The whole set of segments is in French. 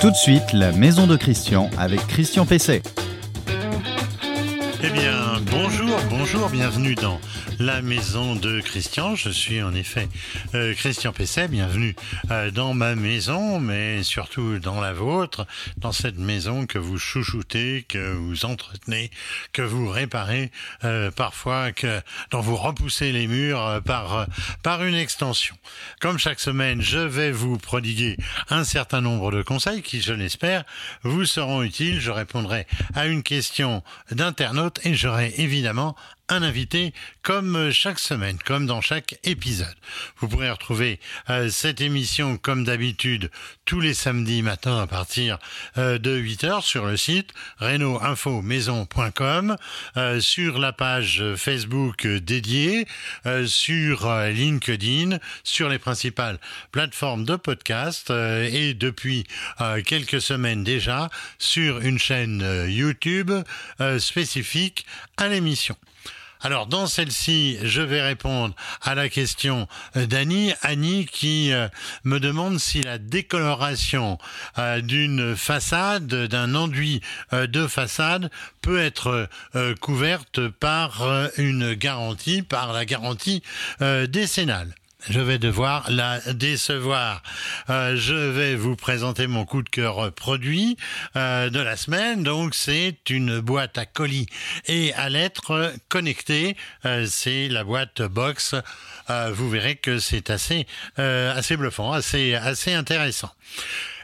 Tout de suite, la maison de Christian avec Christian Pesset. Eh bien, bonjour, bonjour, bienvenue dans la maison de Christian. Je suis en effet euh, Christian Pesset, bienvenue euh, dans ma maison, mais surtout dans la vôtre, dans cette maison que vous chouchoutez, que vous entretenez, que vous réparez euh, parfois, que dont vous repoussez les murs par, par une extension. Comme chaque semaine, je vais vous prodiguer un certain nombre de conseils qui, je l'espère, vous seront utiles. Je répondrai à une question d'internaute et j'aurai évidemment un invité comme chaque semaine, comme dans chaque épisode. Vous pourrez retrouver euh, cette émission comme d'habitude tous les samedis matins à partir euh, de 8h sur le site reno maison.com, euh, sur la page Facebook dédiée, sur LinkedIn, sur les principales plateformes de podcast et depuis quelques semaines déjà sur une chaîne YouTube spécifique à l'émission. Alors dans celle-ci, je vais répondre à la question d'Annie. Annie qui euh, me demande si la décoloration euh, d'une façade, d'un enduit euh, de façade peut être couverte par une garantie, par la garantie décennale je vais devoir la décevoir. Euh, je vais vous présenter mon coup de cœur produit euh, de la semaine. Donc c'est une boîte à colis et à lettres connectée. Euh, c'est la boîte box. vous verrez que c'est assez assez bluffant, assez assez intéressant.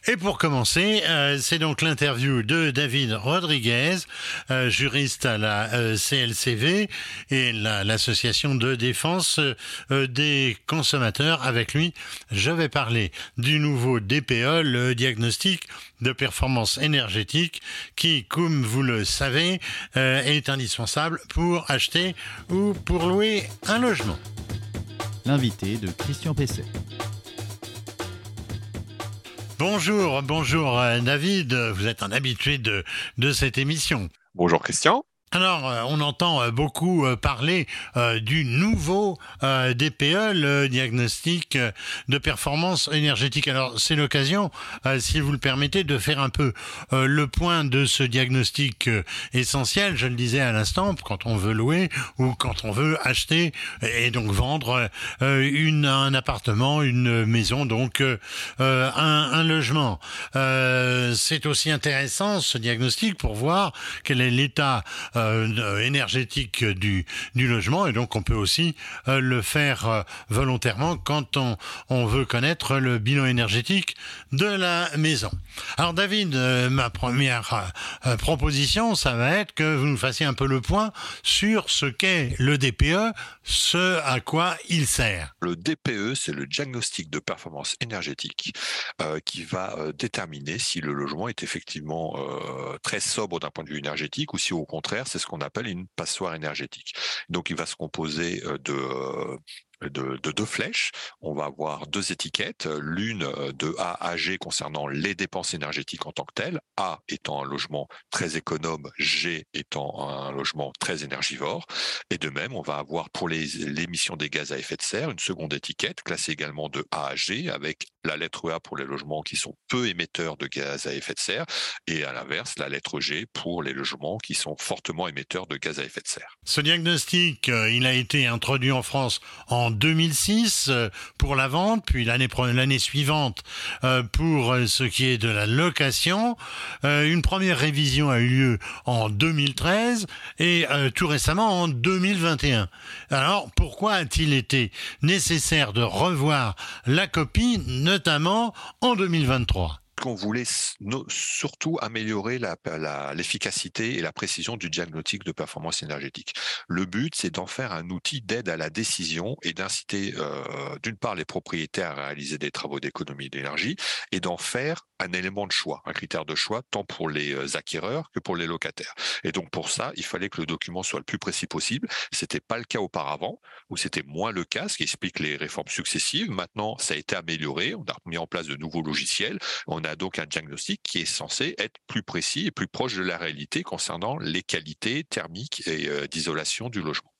Et pour commencer, euh, c'est donc l'interview de David Rodriguez, euh, juriste à la euh, CLCV et l'association de défense des consommateurs. Avec lui, je vais parler du nouveau DPE, le diagnostic de performance énergétique, qui, comme vous le savez, est indispensable pour acheter ou pour louer un logement. L'invité de Christian Pesset. Bonjour, bonjour euh, David, vous êtes un habitué de cette émission. Bonjour Christian. Alors, euh, on entend euh, beaucoup euh, parler du nouveau DPE, le diagnostic de performance énergétique. Alors, c'est l'occasion, si vous le permettez, de faire un peu le point de ce diagnostic essentiel. Je le disais à l'instant, quand on veut louer ou quand on veut acheter et donc vendre un appartement, une maison, donc un logement. c'est aussi intéressant ce diagnostic pour voir quel est l'état euh, énergétique du, du logement et donc on peut aussi euh, le faire euh, volontairement quand on, on veut connaître le bilan énergétique de la maison. Alors David, ma première proposition, ça va être que vous nous fassiez un peu le point sur ce qu'est le DPE, ce à quoi il sert. Le DPE, c'est le diagnostic de performance énergétique qui va déterminer si le logement est effectivement très sobre d'un point de vue énergétique ou si au contraire c'est ce qu'on appelle une passoire énergétique. Donc il va se composer euh, de de, deux flèches. On va avoir deux étiquettes, l'une euh, de A à G concernant les dépenses énergétiques en tant que telles, A étant un logement très économe, G étant un logement très énergivore. Et de même, on va avoir pour l'émission des gaz à effet de serre une seconde étiquette classée également de A à G avec la lettre A pour les logements qui sont peu émetteurs de gaz à effet de serre et à l'inverse la lettre G pour les logements qui sont fortement émetteurs de gaz à effet de serre. Ce diagnostic, euh, il a été introduit en France en 2006 euh, pour la vente, puis l'année suivante euh, pour euh, ce qui est de la location. Une première révision a eu lieu en 2013 et tout récemment en 2021. Alors pourquoi a-t-il été nécessaire de revoir la copie, notamment en 2023 qu'on voulait surtout améliorer l'efficacité et la précision du diagnostic de performance énergétique. Le but, c'est d'en faire un outil d'aide à la décision et d'inciter euh, d'une part les propriétaires à réaliser des travaux d'économie d'énergie et d'en faire un élément de choix, un critère de choix tant pour les euh, acquéreurs que pour les locataires. Et donc pour ça, il fallait que le document soit le plus précis possible. C'était pas le cas auparavant, ou c'était moins le cas, ce qui explique les réformes successives. Maintenant, ça a été amélioré. On a mis en place de nouveaux logiciels. On a donc un diagnostic qui est censé être plus précis et plus proche de la réalité concernant les qualités thermiques et euh, d'isolation du logement.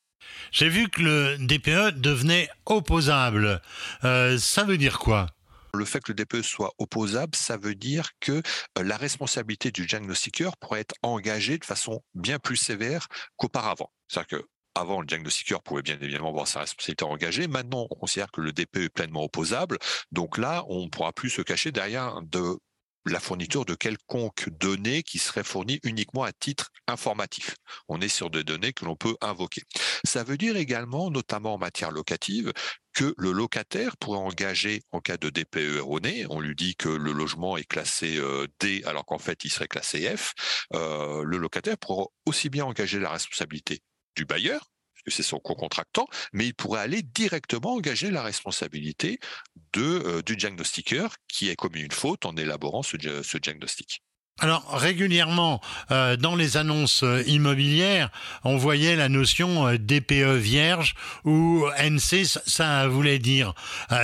J'ai vu que le DPE devenait opposable. Euh, ça veut dire quoi? Le fait que le DPE soit opposable, ça veut dire que la responsabilité du diagnostiqueur pourrait être engagée de façon bien plus sévère qu'auparavant. C'est-à-dire que avant, le diagnostiqueur pouvait bien évidemment avoir sa responsabilité engagée. Maintenant, on considère que le DPE est pleinement opposable. Donc là, on ne pourra plus se cacher derrière de la fourniture de quelconque données qui seraient fournies uniquement à titre informatif. On est sur des données que l'on peut invoquer. Ça veut dire également, notamment en matière locative, que le locataire pourrait engager en cas de DPE erroné, on lui dit que le logement est classé euh, D alors qu'en fait il serait classé F, euh, le locataire pourra aussi bien engager la responsabilité du bailleur, que c'est son co-contractant, mais il pourrait aller directement engager la responsabilité de, euh, du diagnostiqueur qui a commis une faute en élaborant ce, ce diagnostic. Alors régulièrement euh, dans les annonces euh, immobilières, on voyait la notion euh, DPE vierge ou NC. Ça, voulait dire,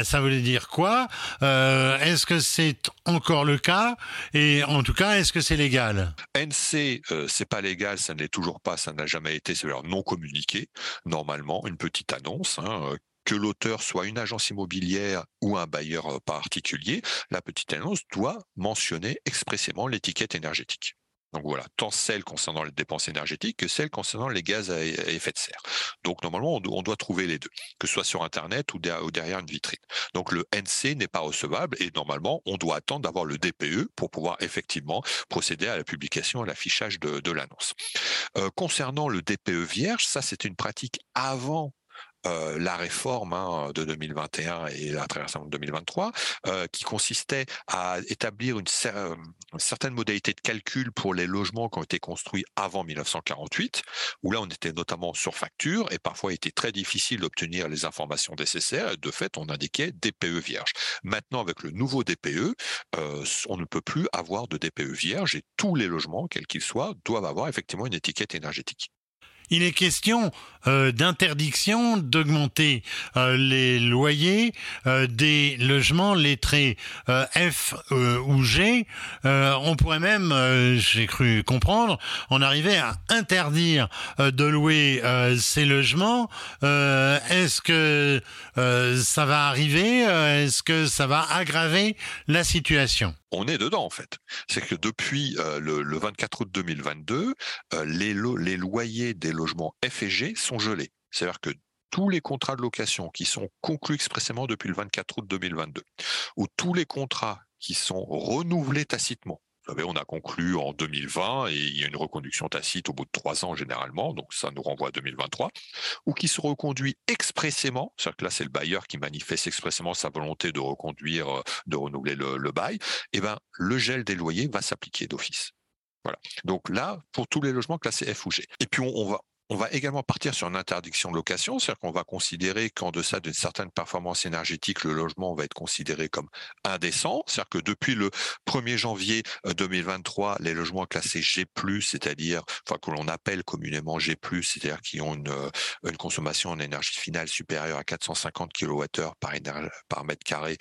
ça voulait dire quoi Est-ce que c'est encore le cas Et en tout cas, est-ce que c'est légal? NC, c'est pas légal, ça n'est toujours pas, ça n'a jamais été, c'est non communiqué. Normalement, une petite annonce hein, que l'auteur soit une agence immobilière ou un bailleur euh, particulier, la petite annonce doit mentionner expressément l'étiquette énergétique. Donc voilà, tant celle concernant les dépenses énergétiques que celle concernant les gaz à effet de serre. Donc normalement, on doit trouver les deux, que ce soit sur Internet ou derrière une vitrine. Donc le NC n'est pas recevable et normalement, on doit attendre d'avoir le DPE pour pouvoir effectivement procéder à la publication, à l'affichage de, l'annonce. Euh, concernant le DPE vierge, ça c'est une pratique avant euh, la réforme hein, de 2021 et la traversée de 2023, euh, qui consistait à établir une, euh, une, certaine modalité de calcul pour les logements qui ont été construits avant 1948, où là on était notamment sur facture et parfois il était très difficile d'obtenir les informations nécessaires. De fait, on indiquait DPE vierge. Maintenant, avec le nouveau DPE, on ne peut plus avoir de DPE vierge et tous les logements, quels qu'ils soient, doivent avoir effectivement une étiquette énergétique il est question euh, d'interdiction d'augmenter euh, les loyers euh, des logements lettrés F ou G. on pourrait même, j'ai cru comprendre, en arriver à interdire de louer ces logements. Est-ce que ça va arriver Est-ce que ça va aggraver la situation? On est dedans en fait. C'est que depuis euh, le, 24 août 2022, euh, les, loyers des logements F sont gelés. C'est-à-dire que tous les contrats de location qui sont conclus expressément depuis le 24 août 2022, ou tous les contrats qui sont renouvelés tacitement, on a conclu en 2020 et il y a une reconduction tacite au bout de trois ans généralement, donc ça nous renvoie à 2023, ou qui se reconduit expressément, c'est-à-dire que là c'est le bailleur qui manifeste expressément sa volonté de reconduire, euh, de renouveler le, bail, eh ben le gel des loyers va s'appliquer d'office. Voilà. Donc là, pour tous les logements classés F ou G. Et puis on va on va également partir sur une interdiction de location, c'est-à-dire qu'on va considérer qu'en deçà d'une certaine performance énergétique, le logement va être considéré comme indécent. C'est-à-dire que depuis le 1er janvier 2023, euh, les logements classés G+, c'est-à-dire, enfin, que l'on appelle communément G+, c'est-à-dire qui ont une, euh, consommation en énergie finale supérieure à 450 kWh par, mètre carré,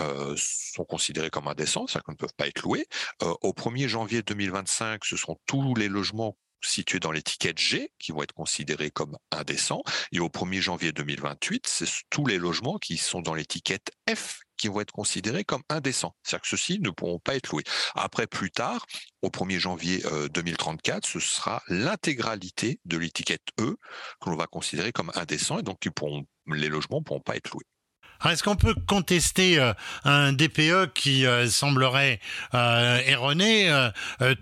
euh, sont considérés comme indécents, c'est-à-dire qu'ils ne peuvent pas être loués. au 1er janvier 2025, ce seront tous les logements situés dans l'étiquette G qui vont être considérés comme indécents. Et au 1er janvier 2028, c'est tous les logements qui sont dans l'étiquette F qui vont être considérés comme indécents. C'est-à-dire que ceux-ci ne pourront pas être loués. Après, plus tard, au 1er janvier 2034, euh, ce sera l'intégralité de l'étiquette E que l'on va considérer comme indécent et donc les logements ne pourront pas être loués. Est-ce qu'on peut contester euh, un DPE qui euh, semblerait euh, erroné,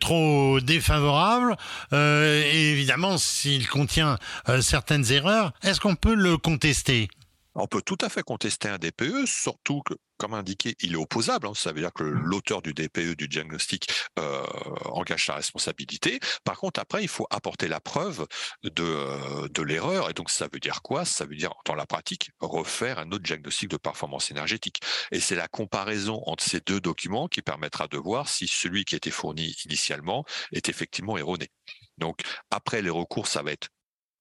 trop défavorable Et évidemment, s'il contient certaines erreurs, est-ce qu'on peut le contester? On peut tout à fait contester un DPE, surtout que, comme indiqué, il est opposable. Hein. ça veut dire que mmh. l'auteur du DPE, du diagnostic, euh, engage sa responsabilité. Par contre, après, il faut apporter la preuve de, euh, de l'erreur. Et donc, ça veut dire quoi? Ça veut dire, dans la pratique, refaire un autre diagnostic de performance énergétique. Et c'est la comparaison entre ces deux documents qui permettra de voir si celui qui a été fourni initialement est effectivement erroné. Donc, après, les recours, ça va être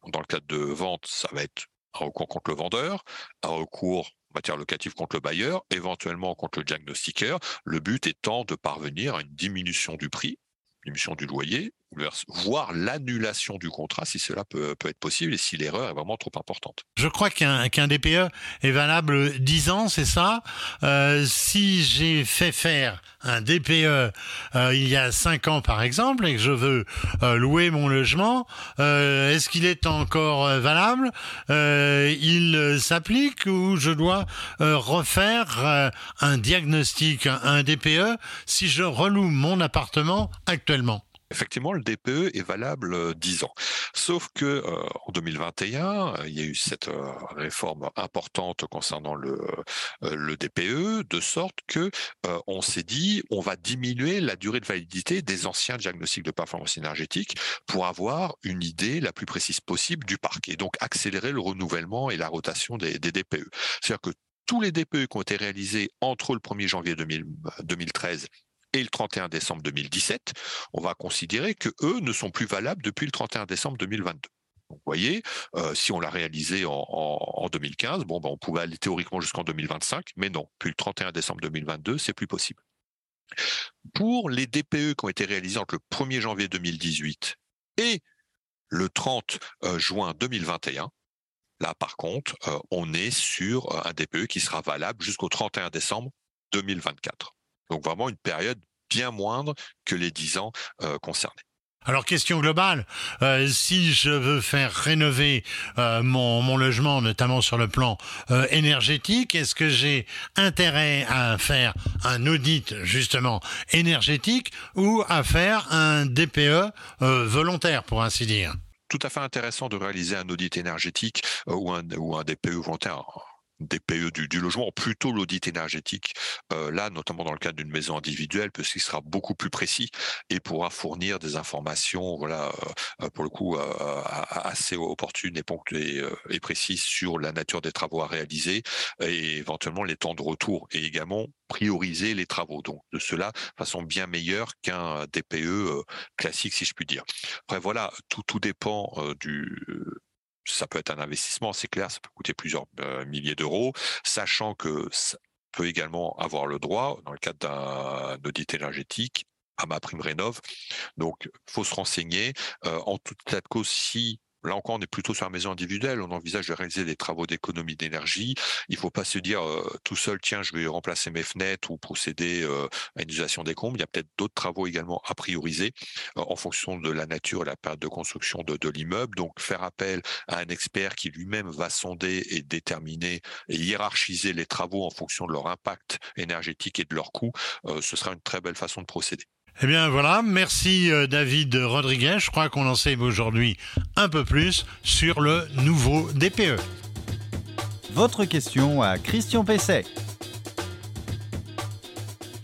dans le cadre de vente, ça va être un recours contre le vendeur, un recours en matière locative contre le bailleur, éventuellement contre le diagnostiqueur, le but étant de parvenir à une diminution du prix, diminution du loyer voire l'annulation du contrat si cela peut, être possible et si l'erreur est vraiment trop importante. Je crois qu'un DPE est valable 10 ans, c'est ça. Euh, Si j'ai fait faire un DPE euh, il y a 5 ans par exemple et que je veux euh, louer mon logement, est-ce qu'il est encore valable? Il s'applique ou je dois refaire un diagnostic, un DPE si je reloue mon appartement actuellement? Effectivement, le DPE est valable 10 ans. Sauf que en 2021, il y a eu cette réforme importante concernant le, DPE, de sorte que on s'est dit, on va diminuer la durée de validité des anciens diagnostics de performance énergétique pour avoir une idée la plus précise possible du parc et donc accélérer le renouvellement et la rotation des, DPE. C'est-à-dire que tous les DPE qui ont été réalisés entre le 1er janvier 2013 et le 31 décembre 2017, on va considérer que eux ne sont plus valables depuis le 31 décembre 2022. Donc, vous voyez, euh, si on l'a réalisé en, en, 2015, bon, ben, on pouvait aller théoriquement jusqu'en 2025, mais non, puis le 31 décembre 2022, c'est plus possible. Pour les DPE qui ont été réalisés entre le 1er janvier 2018 et le 30 euh, juin 2021, là par contre, euh, on est sur un DPE qui sera valable jusqu'au 31 décembre 2024. Donc vraiment une période bien moindre que les 10 ans euh, concernés. Alors question globale, euh, si je veux faire rénover euh, mon, mon, logement, notamment sur le plan euh, énergétique, est-ce que j'ai intérêt à faire un audit justement énergétique ou à faire un DPE volontaire pour ainsi dire? Tout à fait intéressant de réaliser un audit énergétique ou, un, ou un DPE volontaire des PE du, logement, plutôt l'audit énergétique, euh, là, notamment dans le cadre d'une maison individuelle, puisqu'il sera beaucoup plus précis et pourra fournir des informations, voilà, euh, pour le coup, euh, assez opportunes et, précises sur la nature des travaux à réaliser et éventuellement les temps de retour et également prioriser les travaux. Donc de cela, façon bien meilleure qu'un DPE classique, si je puis dire. Après, voilà, tout, tout dépend du ça peut être un investissement, c'est clair, ça peut coûter plusieurs euh, milliers d'euros, sachant que ça peut également avoir le droit, dans le cadre d'un audit énergétique, à ma prime rénov. Donc, faut se renseigner. Euh, en toute cas si Là encore, on est plutôt sur la maison individuelle. On envisage de réaliser des travaux d'économie d'énergie. Il ne faut pas se dire euh, tout seul, tiens, je vais remplacer mes fenêtres ou procéder euh, à une utilisation des combles. Il y a peut-être d'autres travaux également à prioriser euh, en fonction de la nature et la période de construction de l'immeuble. Donc, faire appel à un expert qui lui-même va sonder et déterminer et hiérarchiser les travaux en fonction de leur impact énergétique et de leur coût, ce sera une très belle façon de procéder. Eh bien voilà, merci David Rodriguez. Je crois qu'on en sait aujourd'hui un peu plus sur le nouveau DPE. Votre question à Christian Pesset.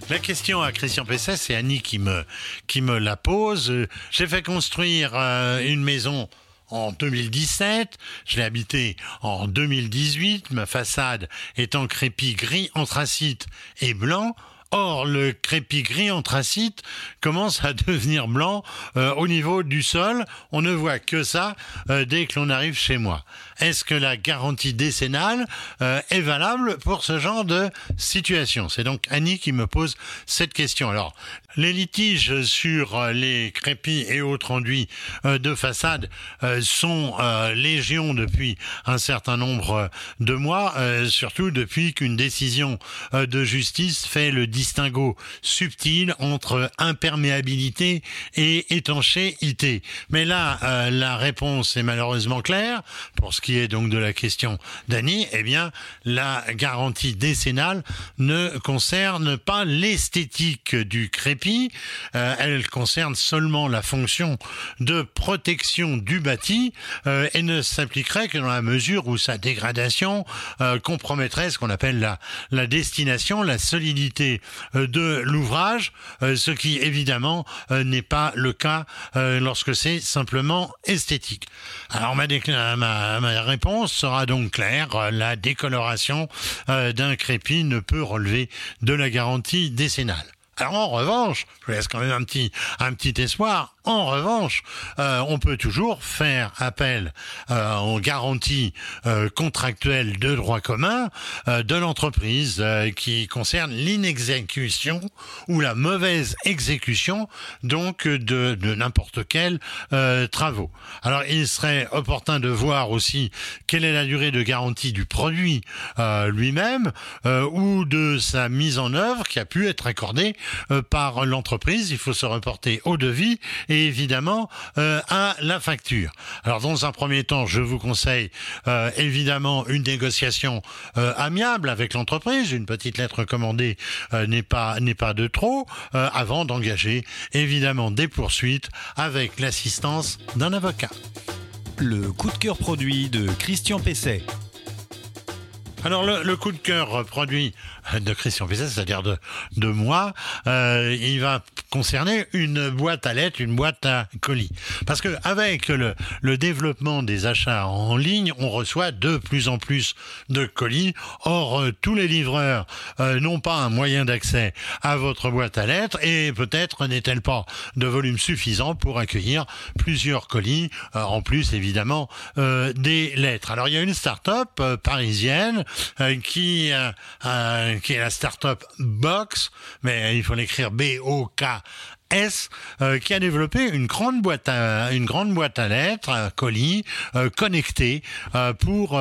La question à Christian Pesset, c'est Annie qui me, qui me la pose. J'ai fait construire euh, une maison en 2017, je l'ai habité en 2018, ma façade est en crépi gris anthracite et blanc. Or, le crépi gris anthracite commence à devenir blanc euh, au niveau du sol. On ne voit que ça euh, dès que l'on arrive chez moi. Est-ce que la garantie décennale euh, est valable pour ce genre de situation? C'est donc Annie qui me pose cette question. Alors, les litiges sur les crépis et autres enduits de façade sont légion depuis un certain nombre de mois, surtout depuis qu'une décision de justice fait le distinguo subtil entre imperméabilité et étanchéité. Mais là, euh, la réponse est malheureusement claire. Pour ce qui est donc de la question d'Annie, eh bien, la garantie décennale ne concerne pas l'esthétique du crépi. Euh, elle concerne seulement la fonction de protection du bâti euh, et ne s'appliquerait que dans la mesure où sa dégradation compromettrait ce qu'on appelle la, destination, la solidité de l'ouvrage, euh, ce qui évidemment euh, n'est pas le cas lorsque c'est simplement esthétique. Alors ma, ma, ma, réponse sera donc claire, la décoloration d'un crépi ne peut relever de la garantie décennale. Alors en revanche, je laisse quand même un petit, un petit espoir, En revanche, on peut toujours faire appel aux garanties contractuelles de droit commun de l'entreprise qui concerne l'inexécution ou la mauvaise exécution donc de, n'importe quel travaux. Alors il serait opportun de voir aussi quelle est la durée de garantie du produit euh, lui-même euh, ou de sa mise en œuvre qui a pu être accordée euh, par l'entreprise. Il faut se reporter au devis évidemment à la facture. Alors dans un premier temps, je vous conseille évidemment une négociation amiable avec l'entreprise. Une petite lettre commandée n'est pas n'est pas de trop avant d'engager évidemment des poursuites avec l'assistance d'un avocat. Le coup de cœur produit de Christian Pesset. Alors le, coup de cœur produit de Christian Pesset, c'est-à-dire de, de moi, euh, il va concerner une boîte à lettres, une boîte à colis. Parce que avec le, développement des achats en ligne, on reçoit de plus en plus de colis. Or, euh, tous les livreurs euh, n'ont pas un moyen d'accès à votre boîte à lettres et peut-être n'est-elle pas de volume suffisant pour accueillir plusieurs colis, en plus évidemment des lettres. Alors il y a une start-up parisienne qui qui est la startup Box, mais il faut l'écrire B-O-K S euh, qui a développé une grande boîte à une grande boîte à lettres, un colis euh, connecté euh, pour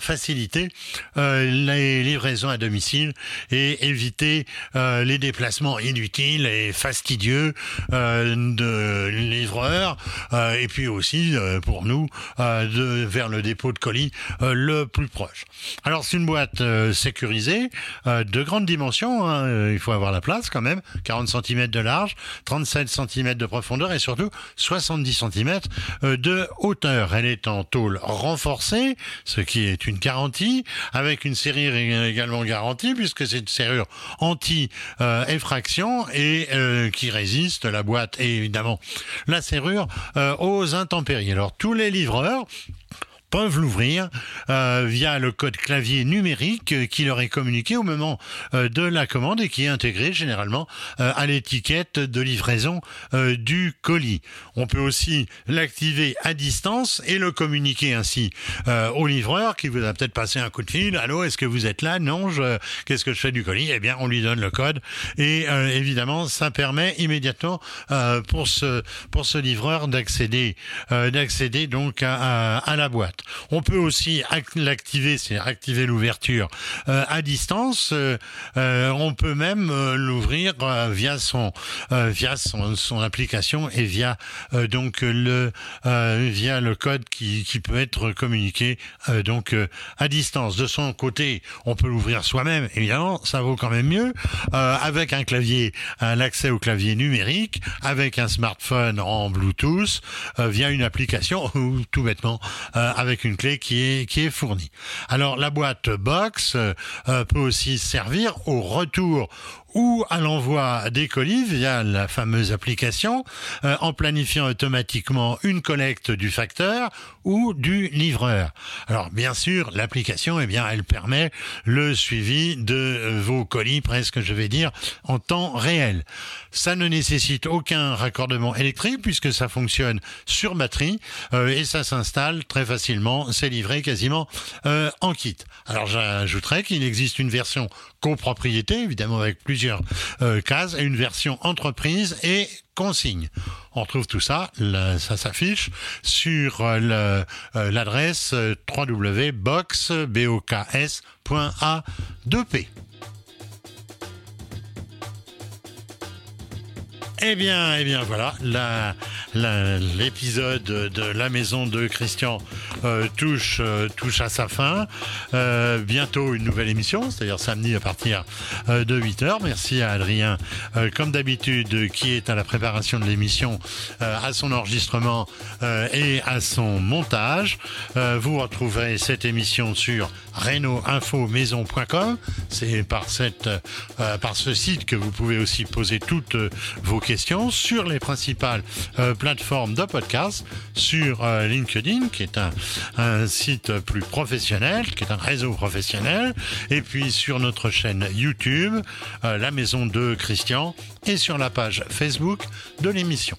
faciliter les livraisons à domicile et éviter les déplacements inutiles et fastidieux de livreurs et puis aussi pour nous de, vers le dépôt de colis le plus proche. Alors c'est une boîte sécurisée de grande dimension, hein, il faut avoir la place quand même, 40 cm de large 37 cm de profondeur et surtout 70 cm euh, de hauteur. Elle est en tôle renforcée, ce qui est une garantie, avec une serrure également garantie, puisque c'est une serrure anti-effraction et euh, qui résiste, la boîte et évidemment la serrure, euh, aux intempéries. Alors tous les livreurs peuvent l'ouvrir euh, via le code clavier numérique euh, qui leur est communiqué au moment euh, de la commande et qui est intégré généralement à l'étiquette de livraison du colis. On peut aussi l'activer à distance et le communiquer ainsi au livreur qui vous a peut-être passé un coup de fil. Allô, est-ce que vous êtes là? Non, je... qu'est-ce que je fais du colis? Eh bien, on lui donne le code et évidemment, ça permet immédiatement pour ce pour ce livreur d'accéder d'accéder donc à la boîte. On peut aussi l'activer, c'est activer l'ouverture euh, à distance. Euh, euh, on peut même l'ouvrir via son via son, application et via donc le via le code qui, qui peut être communiqué donc à distance. De son côté, on peut l'ouvrir soi-même. Évidemment, ça vaut quand même mieux avec un clavier, l'accès au clavier numérique, avec un smartphone en Bluetooth, via une application ou tout bêtement avec avec une clé qui est, fournie. Alors la boîte box euh, peut aussi servir au retour ou à l'envoi des colis via la fameuse application euh, en planifiant automatiquement une collecte du facteur ou du livreur. Alors bien sûr, l'application eh bien elle permet le suivi de vos colis presque je vais dire en temps réel. Ça ne nécessite aucun raccordement électrique puisque ça fonctionne sur batterie euh, et ça s'installe très facilement, c'est livré quasiment euh, en kit. Alors j'ajouterais qu'il existe une version copropriété évidemment avec plusieurs euh, cases et une version entreprise et consigne. On retrouve tout ça, ça s'affiche sur euh, euh, l'adresse www.box.a2p. Eh bien, eh bien, voilà, l'épisode de la maison de Christian euh, touche, euh, touche à sa fin. Euh, bientôt une nouvelle émission, c'est-à-dire samedi à partir de 8h. Merci à Adrien, comme d'habitude, qui est à la préparation de l'émission, à son enregistrement et à son montage. vous retrouverez cette émission sur reno-info-maison.com. C'est par, cette, par ce site que vous pouvez aussi poser toutes vos questions sur les principales plateformes de podcast, sur euh, LinkedIn, qui est un, site plus professionnel, qui est un réseau professionnel, et puis sur notre chaîne YouTube, euh, La Maison de Christian, et sur la page Facebook de l'émission.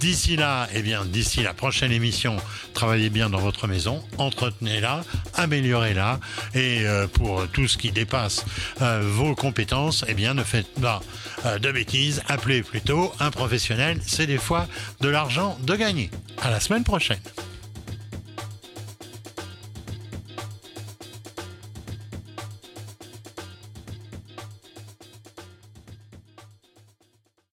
D'ici là, eh bien, d'ici la prochaine émission, travaillez bien dans votre maison, entretenez-la, améliorez-la, et euh, pour tout ce qui dépasse euh, vos compétences, eh bien, ne faites pas euh, de bêtises, appelez plutôt un professionnel, c'est des fois de l'argent de gagner. À la semaine prochaine.